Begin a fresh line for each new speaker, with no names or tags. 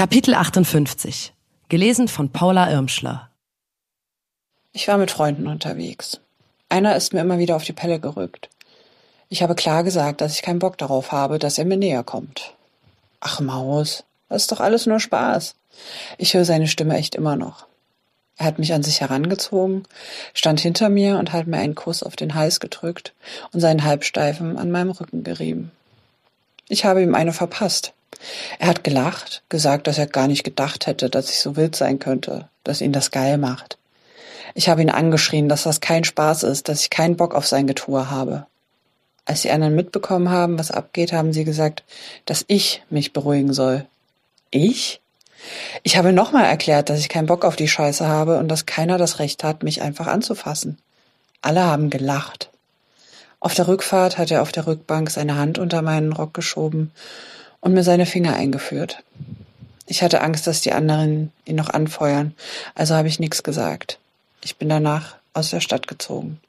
Kapitel 58. Gelesen von Paula Irmschler.
Ich war mit Freunden unterwegs. Einer ist mir immer wieder auf die Pelle gerückt. Ich habe klar gesagt, dass ich keinen Bock darauf habe, dass er mir näher kommt. Ach Maus, das ist doch alles nur Spaß. Ich höre seine Stimme echt immer noch. Er hat mich an sich herangezogen, stand hinter mir und hat mir einen Kuss auf den Hals gedrückt und seinen Halbsteifen an meinem Rücken gerieben. Ich habe ihm eine verpasst. Er hat gelacht, gesagt, dass er gar nicht gedacht hätte, dass ich so wild sein könnte, dass ihn das geil macht. Ich habe ihn angeschrien, dass das kein Spaß ist, dass ich keinen Bock auf sein Getue habe. Als die anderen mitbekommen haben, was abgeht, haben sie gesagt, dass ich mich beruhigen soll. Ich? Ich habe nochmal erklärt, dass ich keinen Bock auf die Scheiße habe und dass keiner das Recht hat, mich einfach anzufassen. Alle haben gelacht. Auf der Rückfahrt hat er auf der Rückbank seine Hand unter meinen Rock geschoben und mir seine Finger eingeführt. Ich hatte Angst, dass die anderen ihn noch anfeuern, also habe ich nichts gesagt. Ich bin danach aus der Stadt gezogen.